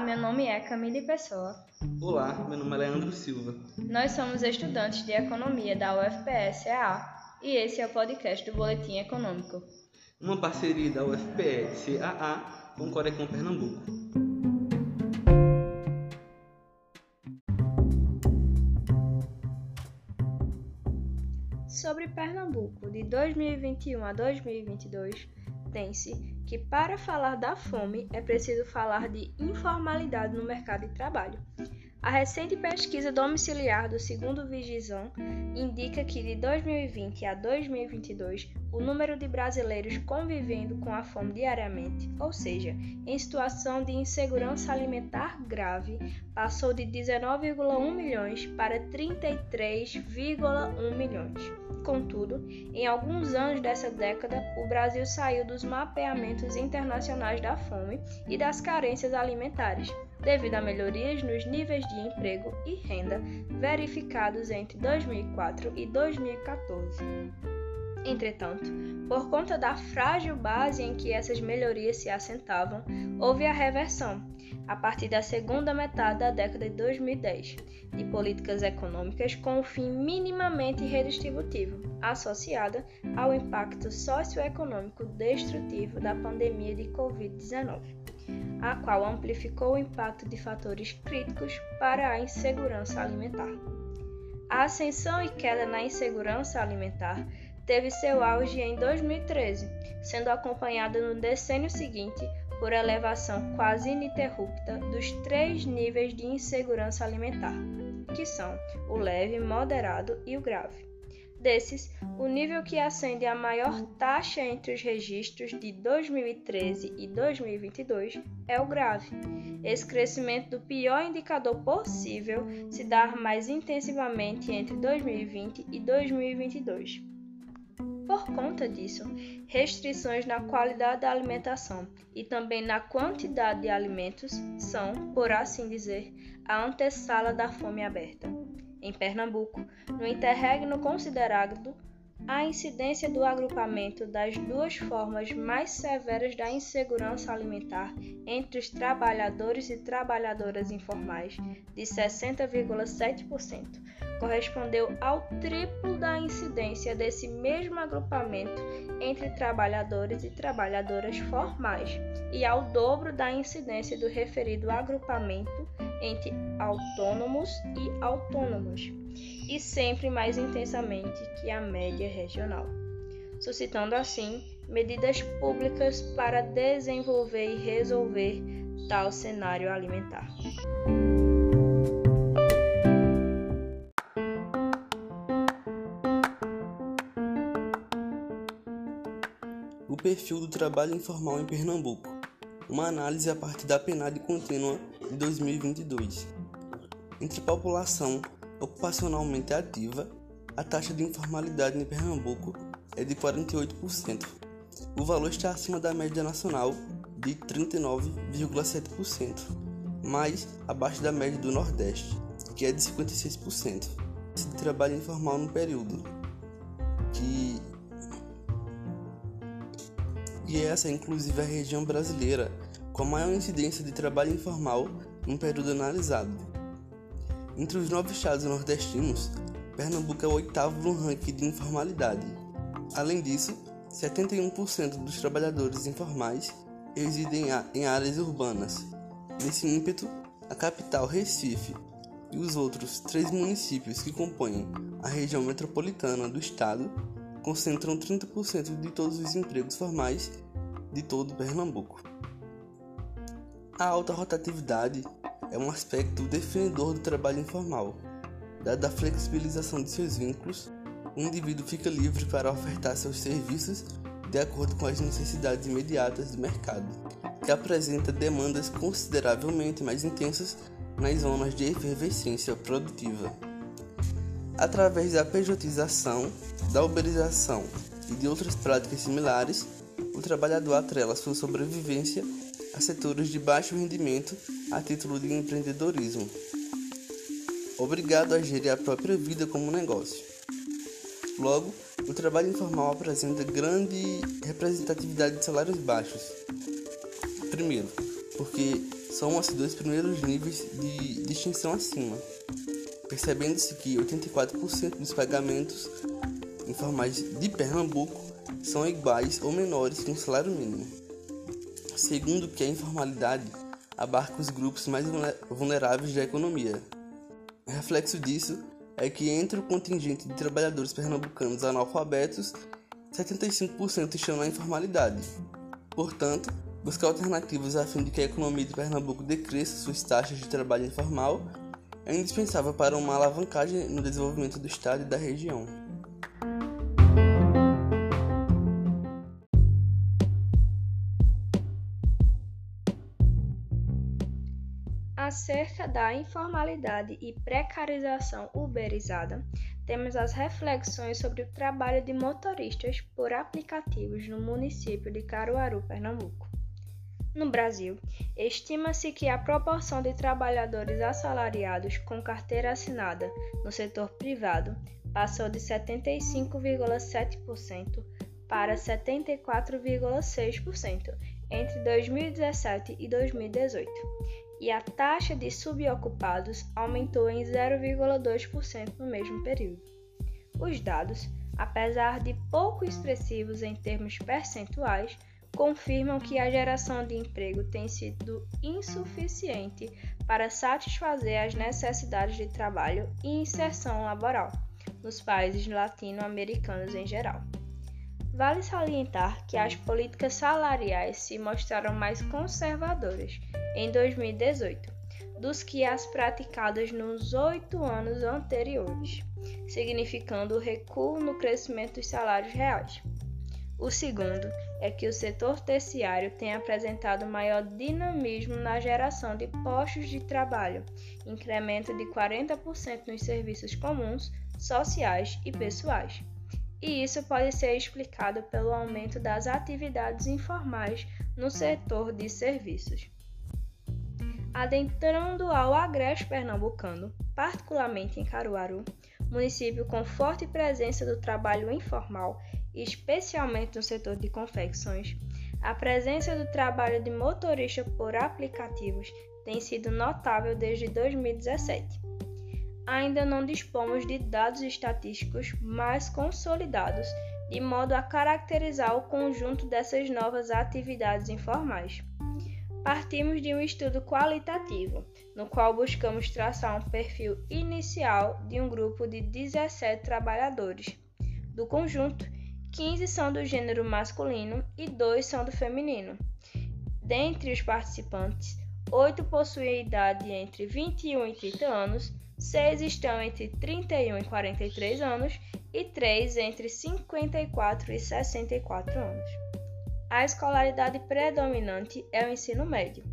Olá, meu nome é Camille Pessoa. Olá, meu nome é Leandro Silva. Nós somos estudantes de Economia da UFPS-EA e esse é o podcast do Boletim Econômico. Uma parceria da UFPS-AA com o Corecon Pernambuco. Sobre Pernambuco, de 2021 a 2022, tem-se que para falar da fome é preciso falar de informalidade no mercado de trabalho. A recente pesquisa domiciliar do segundo Vigizão indica que de 2020 a 2022 o número de brasileiros convivendo com a fome diariamente, ou seja, em situação de insegurança alimentar grave, passou de 19,1 milhões para 33,1 milhões. Contudo, em alguns anos dessa década, o Brasil saiu dos mapeamentos internacionais da fome e das carências alimentares devido a melhorias nos níveis de emprego e renda verificados entre 2004 e 2014. Entretanto, por conta da frágil base em que essas melhorias se assentavam, houve a reversão, a partir da segunda metade da década de 2010, de políticas econômicas com um fim minimamente redistributivo, associada ao impacto socioeconômico destrutivo da pandemia de Covid-19 a qual amplificou o impacto de fatores críticos para a insegurança alimentar. A ascensão e queda na insegurança alimentar teve seu auge em 2013, sendo acompanhada no decênio seguinte por elevação quase ininterrupta dos três níveis de insegurança alimentar, que são o leve, moderado e o grave. Desses, o nível que acende a maior taxa entre os registros de 2013 e 2022 é o grave. Esse crescimento do pior indicador possível se dá mais intensivamente entre 2020 e 2022. Por conta disso, restrições na qualidade da alimentação e também na quantidade de alimentos são, por assim dizer, a antessala da fome aberta. Em Pernambuco, no interregno considerado a incidência do agrupamento das duas formas mais severas da insegurança alimentar entre os trabalhadores e trabalhadoras informais, de 60,7%, correspondeu ao triplo da incidência desse mesmo agrupamento entre trabalhadores e trabalhadoras formais, e ao dobro da incidência do referido agrupamento entre autônomos e autônomas, e sempre mais intensamente que a média regional, suscitando assim medidas públicas para desenvolver e resolver tal cenário alimentar. Perfil do trabalho informal em Pernambuco. Uma análise a partir da PNAD contínua de 2022. Entre população ocupacionalmente ativa, a taxa de informalidade em Pernambuco é de 48%. O valor está acima da média nacional de 39,7%, mas abaixo da média do Nordeste, que é de 56%. De trabalho informal no período, que e essa é inclusive a região brasileira com a maior incidência de trabalho informal no período analisado. Entre os nove estados nordestinos, Pernambuco é o oitavo no ranking de informalidade. Além disso, 71% dos trabalhadores informais residem em áreas urbanas. Nesse ímpeto, a capital Recife e os outros três municípios que compõem a região metropolitana do estado concentram 30% de todos os empregos formais de todo Pernambuco. A alta rotatividade é um aspecto definidor do trabalho informal. Dada a flexibilização de seus vínculos, o indivíduo fica livre para ofertar seus serviços de acordo com as necessidades imediatas do mercado, que apresenta demandas consideravelmente mais intensas nas zonas de efervescência produtiva. Através da pejotização, da uberização e de outras práticas similares, o trabalhador atrela sua sobrevivência a setores de baixo rendimento a título de empreendedorismo, obrigado a gerir a própria vida como negócio. Logo, o trabalho informal apresenta grande representatividade de salários baixos. Primeiro, porque são os dois primeiros níveis de distinção acima, percebendo-se que 84% dos pagamentos informais de Pernambuco são iguais ou menores que um salário mínimo. Segundo que a informalidade abarca os grupos mais vulneráveis da economia. Reflexo disso é que entre o contingente de trabalhadores pernambucanos analfabetos, 75% estão na informalidade. Portanto, buscar alternativas a fim de que a economia de Pernambuco decresça suas taxas de trabalho informal é indispensável para uma alavancagem no desenvolvimento do Estado e da região. Acerca da informalidade e precarização uberizada, temos as reflexões sobre o trabalho de motoristas por aplicativos no município de Caruaru, Pernambuco. No Brasil, estima-se que a proporção de trabalhadores assalariados com carteira assinada no setor privado passou de 75,7% para 74,6% entre 2017 e 2018, e a taxa de subocupados aumentou em 0,2% no mesmo período. Os dados, apesar de pouco expressivos em termos percentuais, confirmam que a geração de emprego tem sido insuficiente para satisfazer as necessidades de trabalho e inserção laboral nos países latino-americanos em geral. Vale salientar que as políticas salariais se mostraram mais conservadoras em 2018 dos que as praticadas nos oito anos anteriores, significando o recuo no crescimento dos salários reais. O segundo é que o setor terciário tem apresentado maior dinamismo na geração de postos de trabalho, incremento de 40% nos serviços comuns, sociais e pessoais. E isso pode ser explicado pelo aumento das atividades informais no setor de serviços. Adentrando ao agreste pernambucano, particularmente em Caruaru, município com forte presença do trabalho informal especialmente no setor de confecções, a presença do trabalho de motorista por aplicativos tem sido notável desde 2017. Ainda não dispomos de dados estatísticos mais consolidados de modo a caracterizar o conjunto dessas novas atividades informais. Partimos de um estudo qualitativo, no qual buscamos traçar um perfil inicial de um grupo de 17 trabalhadores. Do conjunto, 15 são do gênero masculino e 2 são do feminino. Dentre os participantes, 8 possuem idade entre 21 e 30 anos, 6 estão entre 31 e 43 anos e 3 entre 54 e 64 anos. A escolaridade predominante é o ensino médio.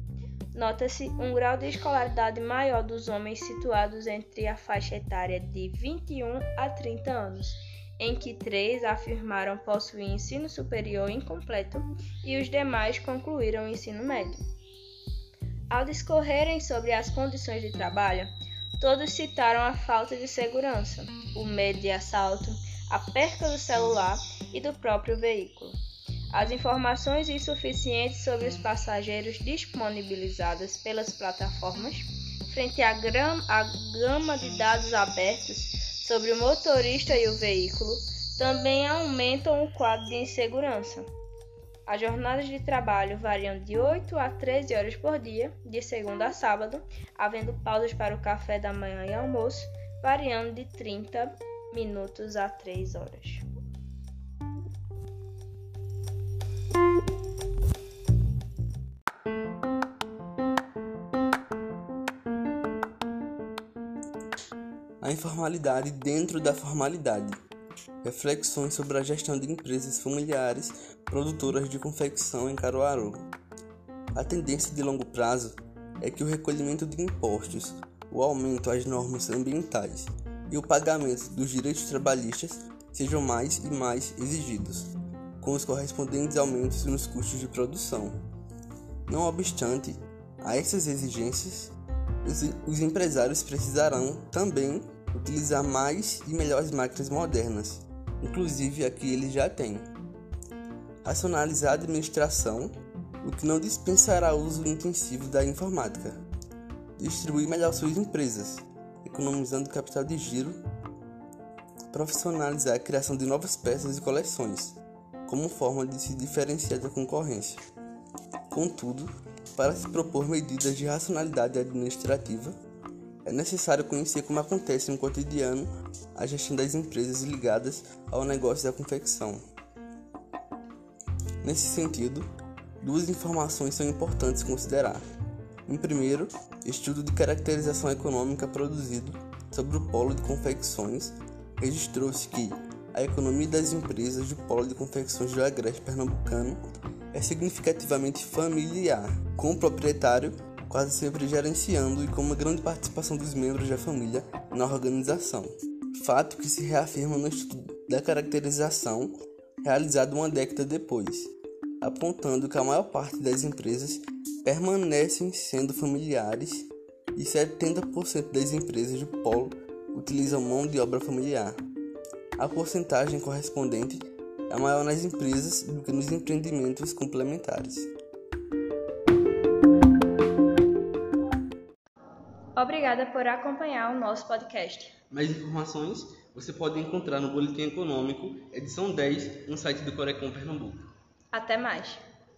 Nota-se um grau de escolaridade maior dos homens situados entre a faixa etária de 21 a 30 anos em que três afirmaram possuir ensino superior incompleto e os demais concluíram o ensino médio. Ao discorrerem sobre as condições de trabalho, todos citaram a falta de segurança, o medo de assalto, a perca do celular e do próprio veículo. As informações insuficientes sobre os passageiros disponibilizadas pelas plataformas, frente à, à gama de dados abertos sobre o motorista e o veículo também aumentam o quadro de insegurança. As jornadas de trabalho variam de 8 a 13 horas por dia, de segunda a sábado, havendo pausas para o café da manhã e almoço, variando de 30 minutos a 3 horas. A informalidade dentro da formalidade. Reflexões sobre a gestão de empresas familiares produtoras de confecção em Caruaru. A tendência de longo prazo é que o recolhimento de impostos, o aumento às normas ambientais e o pagamento dos direitos trabalhistas sejam mais e mais exigidos, com os correspondentes aumentos nos custos de produção. Não obstante a essas exigências, os, empresários precisarão também utilizar mais e melhores máquinas modernas, inclusive a que ele já tem. Racionalizar a administração, o que não dispensará o uso intensivo da informática. Distribuir melhor suas empresas, economizando capital de giro, profissionalizar a criação de novas peças e coleções, como forma de se diferenciar da concorrência. Contudo, para se propor medidas de racionalidade administrativa, é necessário conhecer como acontece no cotidiano a gestão das empresas ligadas ao negócio da confecção. Nesse sentido, duas informações são importantes considerar. Em primeiro, estudo de caracterização econômica produzido sobre o polo de confecções, registrou-se que a economia das empresas do polo de confecções do Agreste Pernambucano é significativamente familiar, com o proprietário quase sempre gerenciando e com uma grande participação dos membros da família na organização. Fato que se reafirma no estudo da caracterização realizado uma década depois, apontando que a maior parte das empresas permanecem sendo familiares e 70% das empresas do polo utilizam mão de obra familiar. A porcentagem correspondente é maior nas empresas do que nos empreendimentos complementares. Obrigada por acompanhar o nosso podcast. Mais informações você pode encontrar no Boletim Econômico, edição 10, no site do Corecon Pernambuco. Até mais!